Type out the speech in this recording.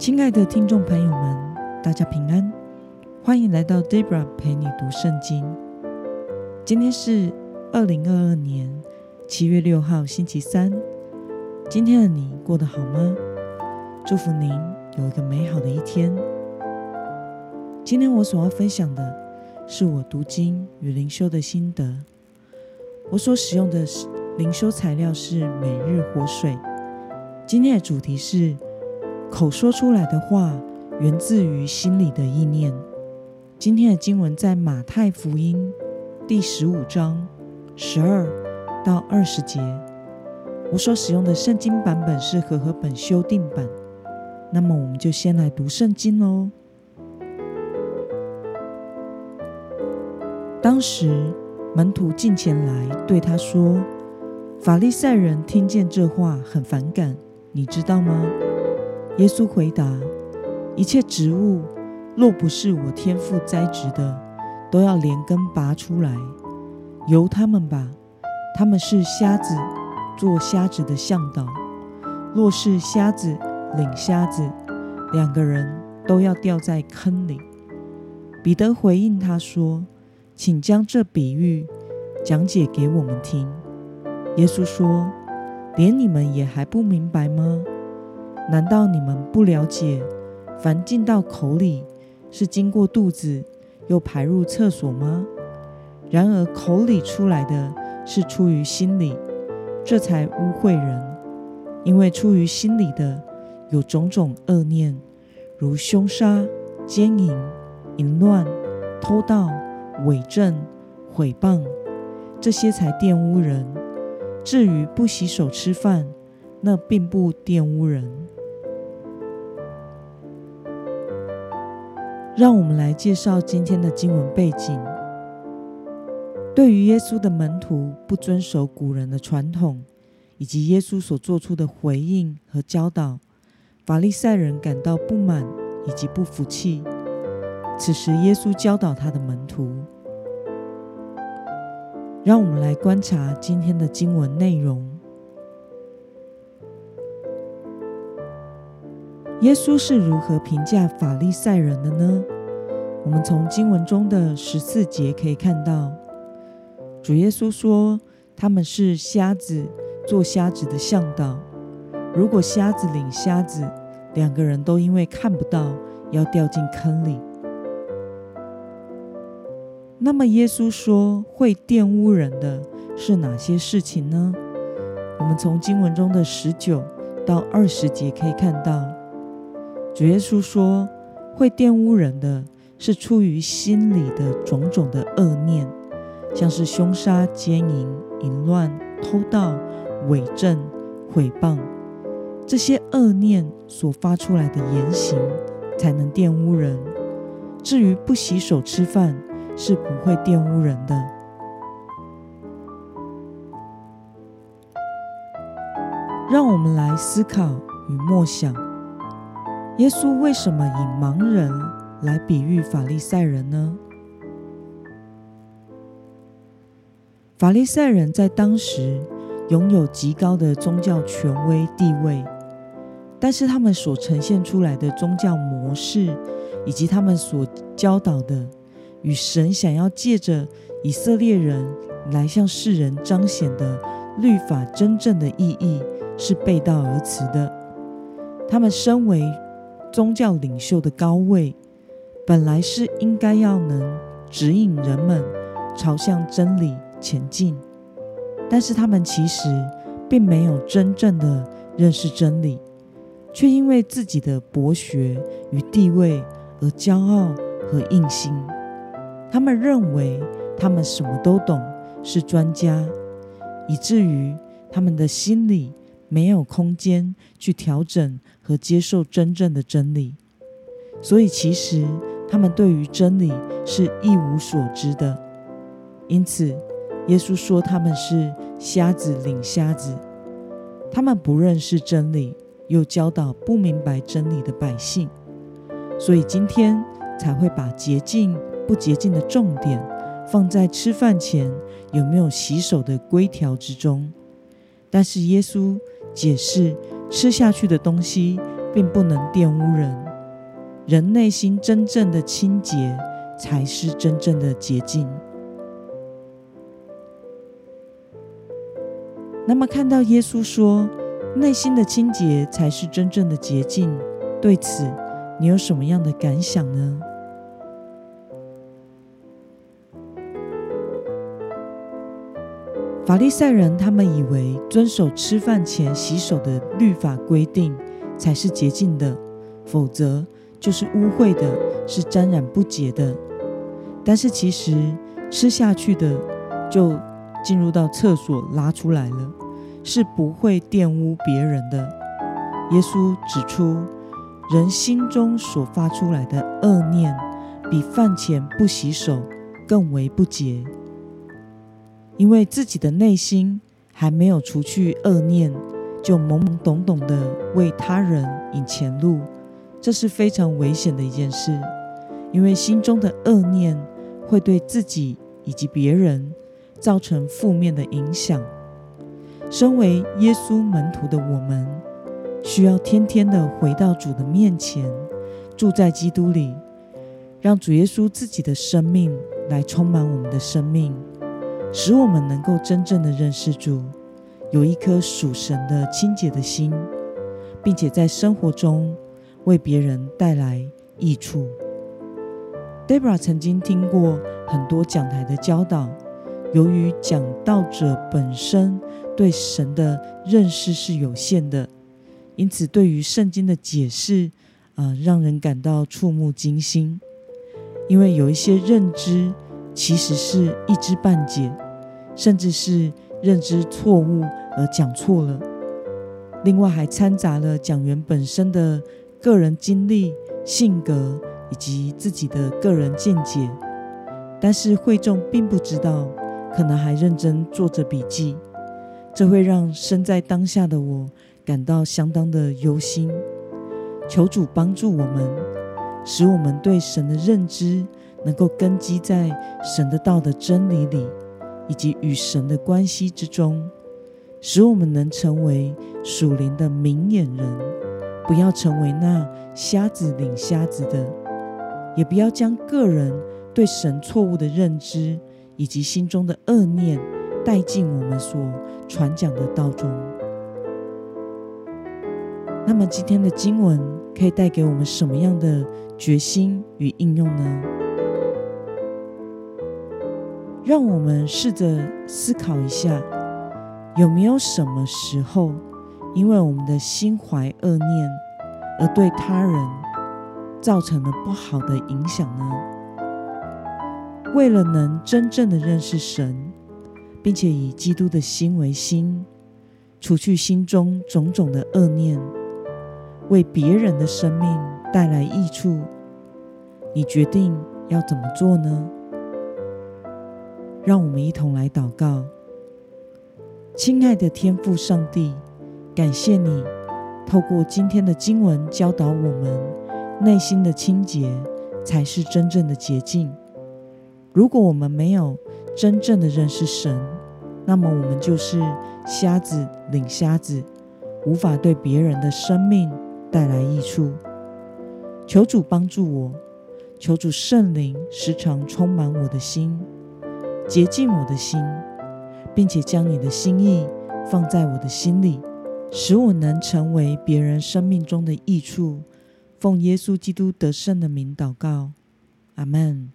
亲爱的听众朋友们，大家平安，欢迎来到 Debra 陪你读圣经。今天是二零二二年七月六号，星期三。今天的你过得好吗？祝福您有一个美好的一天。今天我所要分享的是我读经与灵修的心得。我所使用的灵修材料是每日活水。今天的主题是。口说出来的话，源自于心里的意念。今天的经文在马太福音第十五章十二到二十节。我所使用的圣经版本是和合本修订版。那么，我们就先来读圣经喽。当时，门徒进前来对他说：“法利赛人听见这话很反感，你知道吗？”耶稣回答：“一切植物，若不是我天父栽植的，都要连根拔出来。由他们吧，他们是瞎子，做瞎子的向导；若是瞎子领瞎子，两个人都要掉在坑里。”彼得回应他说：“请将这比喻讲解给我们听。”耶稣说：“连你们也还不明白吗？”难道你们不了解，凡进到口里是经过肚子，又排入厕所吗？然而口里出来的是出于心里，这才污秽人。因为出于心里的有种种恶念，如凶杀、奸淫、淫乱、偷盗、伪证、毁谤，这些才玷污人。至于不洗手吃饭，那并不玷污人。让我们来介绍今天的经文背景。对于耶稣的门徒不遵守古人的传统，以及耶稣所做出的回应和教导，法利赛人感到不满以及不服气。此时，耶稣教导他的门徒。让我们来观察今天的经文内容。耶稣是如何评价法利赛人的呢？我们从经文中的十四节可以看到，主耶稣说他们是瞎子，做瞎子的向导。如果瞎子领瞎子，两个人都因为看不到，要掉进坑里。那么耶稣说会玷污人的是哪些事情呢？我们从经文中的十九到二十节可以看到。主耶稣说：“会玷污人的是出于心里的种种的恶念，像是凶杀、奸淫、淫乱、偷盗、伪证、毁谤，这些恶念所发出来的言行，才能玷污人。至于不洗手吃饭，是不会玷污人的。”让我们来思考与默想。耶稣为什么以盲人来比喻法利赛人呢？法利赛人在当时拥有极高的宗教权威地位，但是他们所呈现出来的宗教模式，以及他们所教导的，与神想要借着以色列人来向世人彰显的律法真正的意义是背道而驰的。他们身为宗教领袖的高位，本来是应该要能指引人们朝向真理前进，但是他们其实并没有真正的认识真理，却因为自己的博学与地位而骄傲和硬心。他们认为他们什么都懂，是专家，以至于他们的心里。没有空间去调整和接受真正的真理，所以其实他们对于真理是一无所知的。因此，耶稣说他们是瞎子领瞎子，他们不认识真理，又教导不明白真理的百姓，所以今天才会把洁净不洁净的重点放在吃饭前有没有洗手的规条之中。但是耶稣。解释吃下去的东西并不能玷污人。人内心真正的清洁，才是真正的洁净。那么，看到耶稣说内心的清洁才是真正的洁净，对此你有什么样的感想呢？法利赛人他们以为遵守吃饭前洗手的律法规定才是洁净的，否则就是污秽的，是沾染不洁的。但是其实吃下去的就进入到厕所拉出来了，是不会玷污别人的。耶稣指出，人心中所发出来的恶念，比饭前不洗手更为不洁。因为自己的内心还没有除去恶念，就懵懵懂懂的为他人引前路，这是非常危险的一件事。因为心中的恶念会对自己以及别人造成负面的影响。身为耶稣门徒的我们，需要天天的回到主的面前，住在基督里，让主耶稣自己的生命来充满我们的生命。使我们能够真正的认识主，有一颗属神的清洁的心，并且在生活中为别人带来益处。Debra 曾经听过很多讲台的教导，由于讲道者本身对神的认识是有限的，因此对于圣经的解释，啊，让人感到触目惊心，因为有一些认知。其实是一知半解，甚至是认知错误而讲错了。另外还掺杂了讲员本身的个人经历、性格以及自己的个人见解。但是会众并不知道，可能还认真做着笔记，这会让身在当下的我感到相当的忧心。求主帮助我们，使我们对神的认知。能够根基在神的道的真理里，以及与神的关系之中，使我们能成为属灵的明眼人，不要成为那瞎子领瞎子的，也不要将个人对神错误的认知以及心中的恶念带进我们所传讲的道中。那么，今天的经文可以带给我们什么样的决心与应用呢？让我们试着思考一下，有没有什么时候，因为我们的心怀恶念，而对他人造成了不好的影响呢？为了能真正的认识神，并且以基督的心为心，除去心中种种的恶念，为别人的生命带来益处，你决定要怎么做呢？让我们一同来祷告，亲爱的天父上帝，感谢你透过今天的经文教导我们，内心的清洁才是真正的洁净。如果我们没有真正的认识神，那么我们就是瞎子领瞎子，无法对别人的生命带来益处。求主帮助我，求主圣灵时常充满我的心。洁净我的心，并且将你的心意放在我的心里，使我能成为别人生命中的益处。奉耶稣基督得胜的名祷告，阿门。